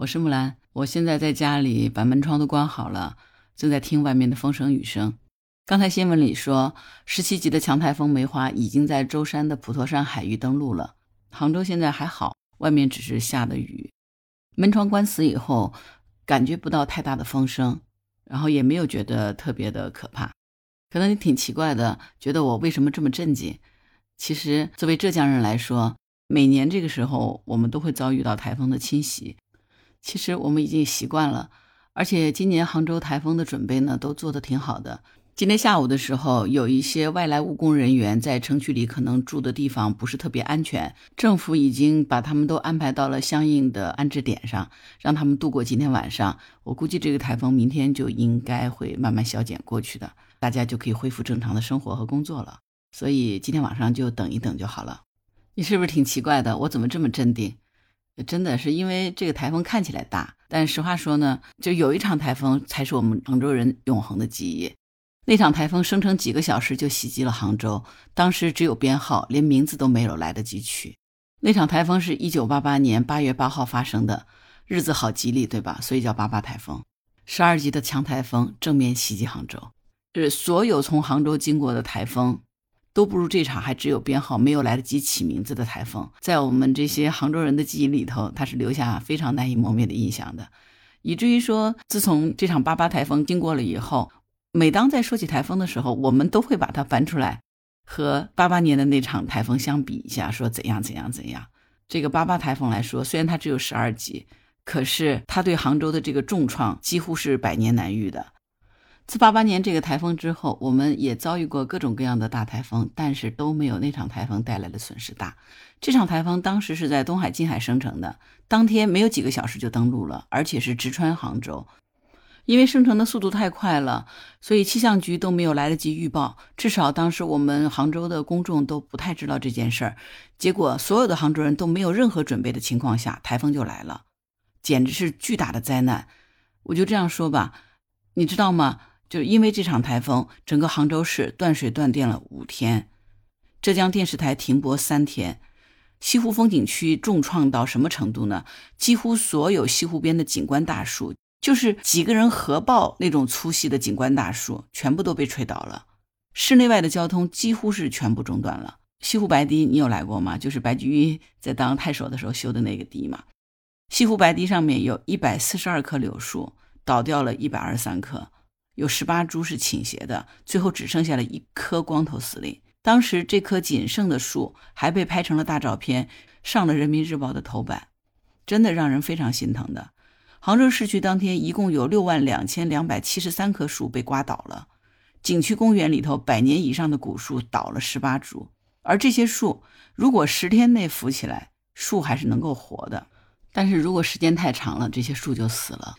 我是木兰，我现在在家里把门窗都关好了，正在听外面的风声雨声。刚才新闻里说，十七级的强台风梅花已经在舟山的普陀山海域登陆了。杭州现在还好，外面只是下的雨。门窗关死以后，感觉不到太大的风声，然后也没有觉得特别的可怕。可能你挺奇怪的，觉得我为什么这么镇静？其实作为浙江人来说，每年这个时候我们都会遭遇到台风的侵袭。其实我们已经习惯了，而且今年杭州台风的准备呢都做得挺好的。今天下午的时候，有一些外来务工人员在城区里可能住的地方不是特别安全，政府已经把他们都安排到了相应的安置点上，让他们度过今天晚上。我估计这个台风明天就应该会慢慢消减过去的，大家就可以恢复正常的生活和工作了。所以今天晚上就等一等就好了。你是不是挺奇怪的？我怎么这么镇定？真的是因为这个台风看起来大，但实话说呢，就有一场台风才是我们杭州人永恒的记忆。那场台风生成几个小时就袭击了杭州，当时只有编号，连名字都没有来得及取。那场台风是一九八八年八月八号发生的，日子好吉利，对吧？所以叫八八台风。十二级的强台风正面袭击杭州，是所有从杭州经过的台风，都不如这场还只有编号没有来得及起名字的台风，在我们这些杭州人的记忆里头，它是留下非常难以磨灭的印象的，以至于说，自从这场八八台风经过了以后。每当在说起台风的时候，我们都会把它翻出来，和八八年的那场台风相比一下，说怎样怎样怎样。这个八八台风来说，虽然它只有十二级，可是它对杭州的这个重创几乎是百年难遇的。自八八年这个台风之后，我们也遭遇过各种各样的大台风，但是都没有那场台风带来的损失大。这场台风当时是在东海近海生成的，当天没有几个小时就登陆了，而且是直穿杭州。因为生成的速度太快了，所以气象局都没有来得及预报。至少当时我们杭州的公众都不太知道这件事儿。结果所有的杭州人都没有任何准备的情况下，台风就来了，简直是巨大的灾难。我就这样说吧，你知道吗？就是因为这场台风，整个杭州市断水断电了五天，浙江电视台停播三天，西湖风景区重创到什么程度呢？几乎所有西湖边的景观大树。就是几个人合抱那种粗细的景观大树，全部都被吹倒了。室内外的交通几乎是全部中断了。西湖白堤，你有来过吗？就是白居易在当太守的时候修的那个堤嘛。西湖白堤上面有一百四十二棵柳树，倒掉了一百二十三棵，有十八株是倾斜的，最后只剩下了一棵光头司令。当时这棵仅剩的树还被拍成了大照片，上了人民日报的头版，真的让人非常心疼的。杭州市区当天一共有六万两千两百七十三棵树被刮倒了，景区公园里头百年以上的古树倒了十八株，而这些树如果十天内扶起来，树还是能够活的；但是如果时间太长了，这些树就死了。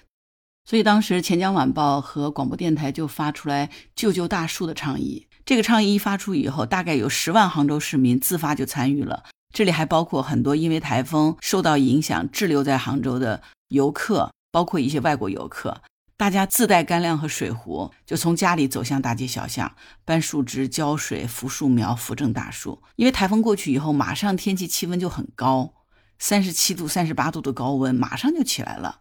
所以当时《钱江晚报》和广播电台就发出来“救救大树”的倡议。这个倡议一发出以后，大概有十万杭州市民自发就参与了，这里还包括很多因为台风受到影响滞留在杭州的。游客包括一些外国游客，大家自带干粮和水壶，就从家里走向大街小巷，搬树枝、浇水、扶树苗、扶正大树。因为台风过去以后，马上天气气温就很高，三十七度、三十八度的高温马上就起来了。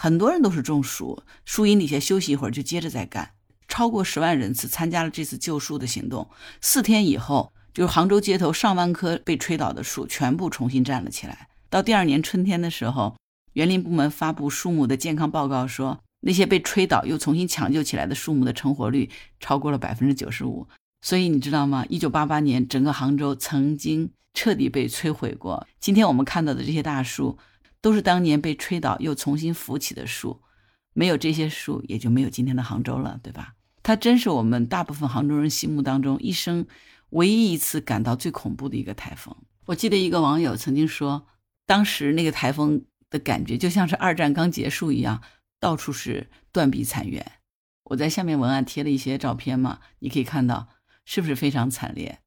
很多人都是中暑，树荫底下休息一会儿就接着再干。超过十万人次参加了这次救树的行动。四天以后，就是杭州街头上万棵被吹倒的树全部重新站了起来。到第二年春天的时候。园林部门发布树木的健康报告说，那些被吹倒又重新抢救起来的树木的成活率超过了百分之九十五。所以你知道吗？一九八八年，整个杭州曾经彻底被摧毁过。今天我们看到的这些大树，都是当年被吹倒又重新扶起的树。没有这些树，也就没有今天的杭州了，对吧？它真是我们大部分杭州人心目当中一生唯一一次感到最恐怖的一个台风。我记得一个网友曾经说，当时那个台风。的感觉就像是二战刚结束一样，到处是断壁残垣。我在下面文案贴了一些照片嘛，你可以看到是不是非常惨烈？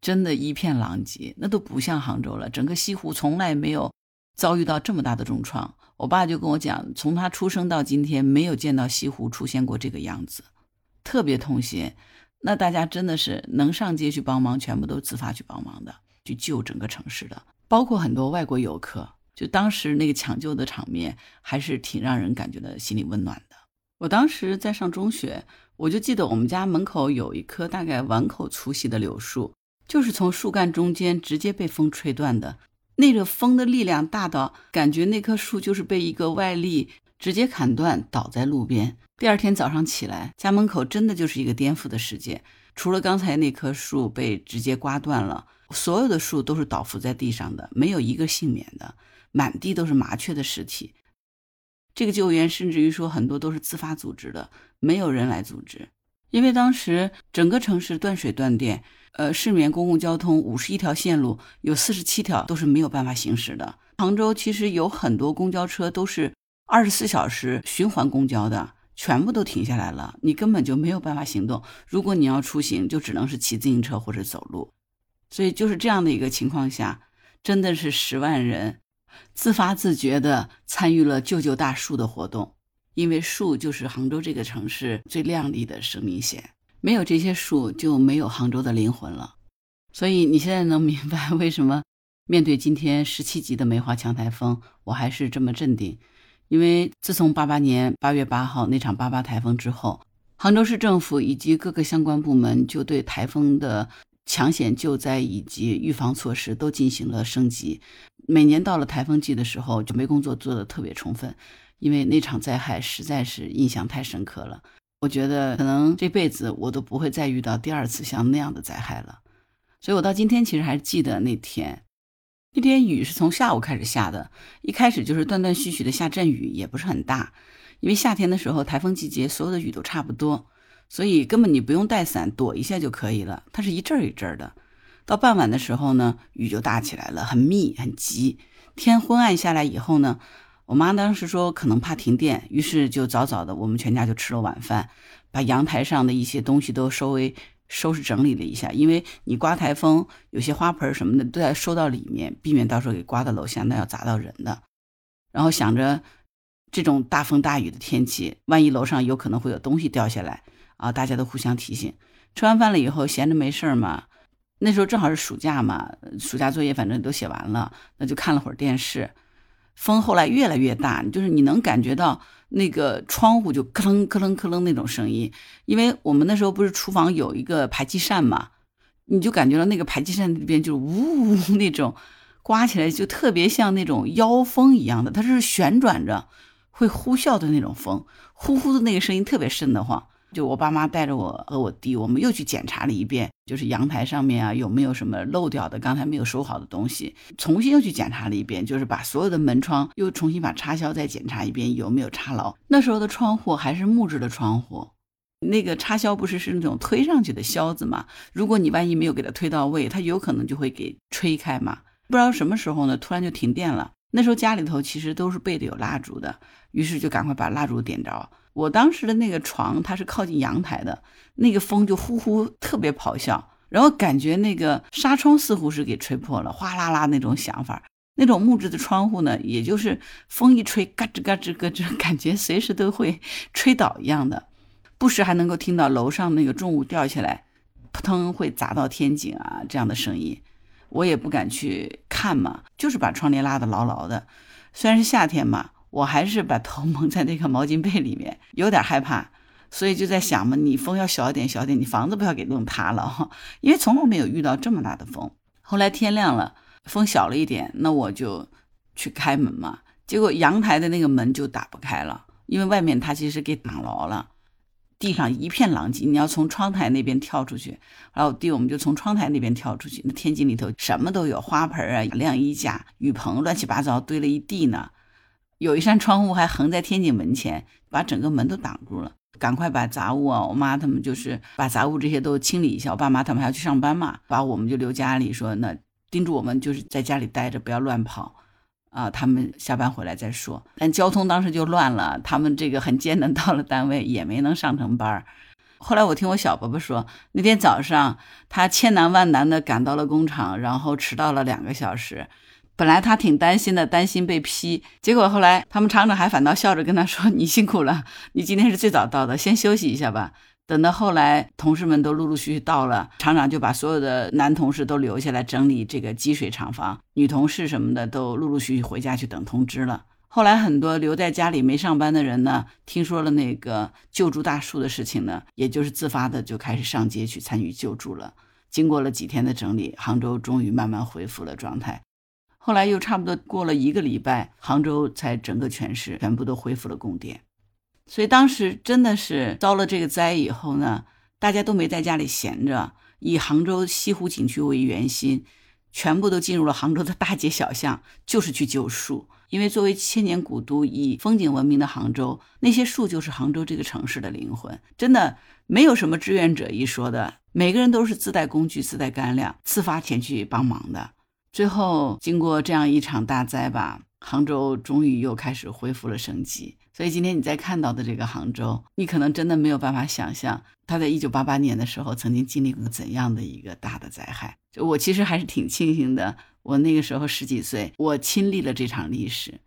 真的一片狼藉，那都不像杭州了。整个西湖从来没有遭遇到这么大的重创。我爸就跟我讲，从他出生到今天，没有见到西湖出现过这个样子，特别痛心。那大家真的是能上街去帮忙，全部都自发去帮忙的，去救整个城市的，包括很多外国游客。就当时那个抢救的场面，还是挺让人感觉到心里温暖的。我当时在上中学，我就记得我们家门口有一棵大概碗口粗细的柳树，就是从树干中间直接被风吹断的。那个风的力量大到感觉那棵树就是被一个外力直接砍断，倒在路边。第二天早上起来，家门口真的就是一个颠覆的世界。除了刚才那棵树被直接刮断了，所有的树都是倒伏在地上的，没有一个幸免的，满地都是麻雀的尸体。这个救援甚至于说很多都是自发组织的，没有人来组织，因为当时整个城市断水断电，呃，市面公共交通五十一条线路有四十七条都是没有办法行驶的。杭州其实有很多公交车都是二十四小时循环公交的。全部都停下来了，你根本就没有办法行动。如果你要出行，就只能是骑自行车或者走路。所以就是这样的一个情况下，真的是十万人自发自觉地参与了救救大树的活动。因为树就是杭州这个城市最亮丽的生命线，没有这些树就没有杭州的灵魂了。所以你现在能明白 为什么面对今天十七级的梅花强台风，我还是这么镇定。因为自从八八年八月八号那场八八台风之后，杭州市政府以及各个相关部门就对台风的抢险救灾以及预防措施都进行了升级。每年到了台风季的时候，准备工作做得特别充分，因为那场灾害实在是印象太深刻了。我觉得可能这辈子我都不会再遇到第二次像那样的灾害了。所以我到今天其实还记得那天。那天雨是从下午开始下的，一开始就是断断续续的下阵雨，也不是很大。因为夏天的时候，台风季节，所有的雨都差不多，所以根本你不用带伞，躲一下就可以了。它是一阵儿一阵儿的。到傍晚的时候呢，雨就大起来了，很密很急。天昏暗下来以后呢，我妈当时说可能怕停电，于是就早早的，我们全家就吃了晚饭，把阳台上的一些东西都稍微。收拾整理了一下，因为你刮台风，有些花盆什么的都要收到里面，避免到时候给刮到楼下，那要砸到人的。然后想着这种大风大雨的天气，万一楼上有可能会有东西掉下来啊，大家都互相提醒。吃完饭了以后，闲着没事儿嘛，那时候正好是暑假嘛，暑假作业反正都写完了，那就看了会儿电视。风后来越来越大，就是你能感觉到。那个窗户就咯楞咯楞咯楞那种声音，因为我们那时候不是厨房有一个排气扇嘛，你就感觉到那个排气扇那边就呜呜那种，刮起来就特别像那种妖风一样的，它是旋转着会呼啸的那种风，呼呼的那个声音特别瘆得慌。就我爸妈带着我和我弟，我们又去检查了一遍，就是阳台上面啊有没有什么漏掉的，刚才没有收好的东西，重新又去检查了一遍，就是把所有的门窗又重新把插销再检查一遍，有没有插牢。那时候的窗户还是木质的窗户，那个插销不是是那种推上去的销子嘛？如果你万一没有给它推到位，它有可能就会给吹开嘛。不知道什么时候呢，突然就停电了。那时候家里头其实都是备的有蜡烛的，于是就赶快把蜡烛点着。我当时的那个床，它是靠近阳台的，那个风就呼呼特别咆哮，然后感觉那个纱窗似乎是给吹破了，哗啦啦那种响法。那种木质的窗户呢，也就是风一吹，嘎吱嘎吱咯吱，感觉随时都会吹倒一样的。不时还能够听到楼上那个重物掉下来，扑腾会砸到天井啊这样的声音。我也不敢去看嘛，就是把窗帘拉得牢牢的。虽然是夏天嘛。我还是把头蒙在那个毛巾被里面，有点害怕，所以就在想嘛，你风要小一点，小点，你房子不要给弄塌了哈。因为从来没有遇到这么大的风。后来天亮了，风小了一点，那我就去开门嘛。结果阳台的那个门就打不开了，因为外面它其实给挡牢了，地上一片狼藉，你要从窗台那边跳出去。然后弟我们就从窗台那边跳出去，那天井里头什么都有，花盆啊、晾衣架、雨棚，乱七八糟堆了一地呢。有一扇窗户还横在天井门前，把整个门都挡住了。赶快把杂物啊，我妈他们就是把杂物这些都清理一下。我爸妈他们还要去上班嘛，把我们就留家里，说那叮嘱我们就是在家里待着，不要乱跑啊。他们下班回来再说。但交通当时就乱了，他们这个很艰难到了单位，也没能上成班。后来我听我小伯伯说，那天早上他千难万难的赶到了工厂，然后迟到了两个小时。本来他挺担心的，担心被批，结果后来他们厂长还反倒笑着跟他说：“你辛苦了，你今天是最早到的，先休息一下吧，等到后来，同事们都陆陆续续到了，厂长就把所有的男同事都留下来整理这个积水厂房，女同事什么的都陆陆续续回家去等通知了。后来很多留在家里没上班的人呢，听说了那个救助大树的事情呢，也就是自发的就开始上街去参与救助了。经过了几天的整理，杭州终于慢慢恢复了状态。后来又差不多过了一个礼拜，杭州才整个全市全部都恢复了供电。所以当时真的是遭了这个灾以后呢，大家都没在家里闲着，以杭州西湖景区为圆心，全部都进入了杭州的大街小巷，就是去救树。因为作为千年古都、以风景闻名的杭州，那些树就是杭州这个城市的灵魂。真的没有什么志愿者一说的，每个人都是自带工具、自带干粮，自发前去帮忙的。最后经过这样一场大灾吧，杭州终于又开始恢复了生机。所以今天你在看到的这个杭州，你可能真的没有办法想象，它在一九八八年的时候曾经经历过怎样的一个大的灾害。就我其实还是挺庆幸的，我那个时候十几岁，我亲历了这场历史。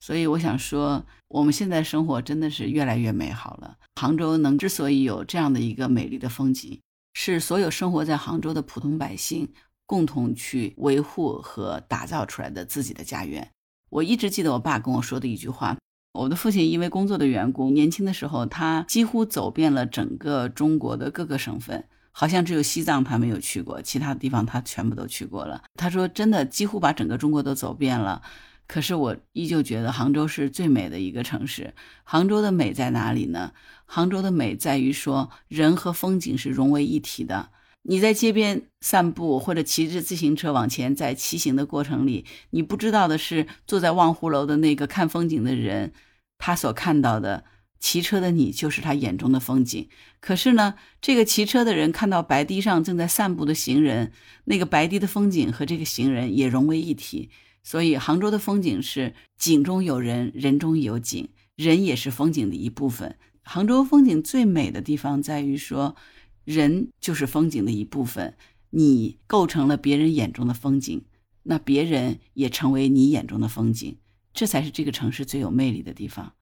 所以我想说，我们现在生活真的是越来越美好了。杭州能之所以有这样的一个美丽的风景，是所有生活在杭州的普通百姓共同去维护和打造出来的自己的家园。我一直记得我爸跟我说的一句话。我的父亲因为工作的缘故，年轻的时候他几乎走遍了整个中国的各个省份，好像只有西藏他没有去过，其他地方他全部都去过了。他说：“真的，几乎把整个中国都走遍了。”可是我依旧觉得杭州是最美的一个城市。杭州的美在哪里呢？杭州的美在于说人和风景是融为一体的。你在街边散步，或者骑着自行车往前，在骑行的过程里，你不知道的是，坐在望湖楼的那个看风景的人，他所看到的骑车的你，就是他眼中的风景。可是呢，这个骑车的人看到白堤上正在散步的行人，那个白堤的风景和这个行人也融为一体。所以，杭州的风景是景中有人，人中有景，人也是风景的一部分。杭州风景最美的地方在于说。人就是风景的一部分，你构成了别人眼中的风景，那别人也成为你眼中的风景，这才是这个城市最有魅力的地方。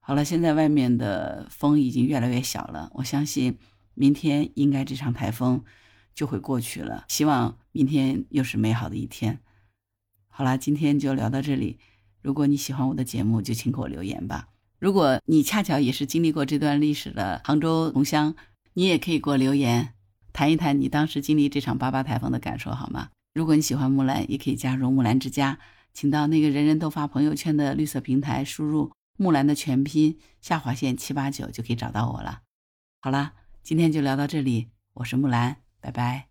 好了，现在外面的风已经越来越小了，我相信明天应该这场台风就会过去了。希望明天又是美好的一天。好啦，今天就聊到这里。如果你喜欢我的节目，就请给我留言吧。如果你恰巧也是经历过这段历史的杭州同乡，你也可以给我留言，谈一谈你当时经历这场八八台风的感受，好吗？如果你喜欢木兰，也可以加入木兰之家，请到那个人人都发朋友圈的绿色平台，输入木兰的全拼下划线七八九就可以找到我了。好了，今天就聊到这里，我是木兰，拜拜。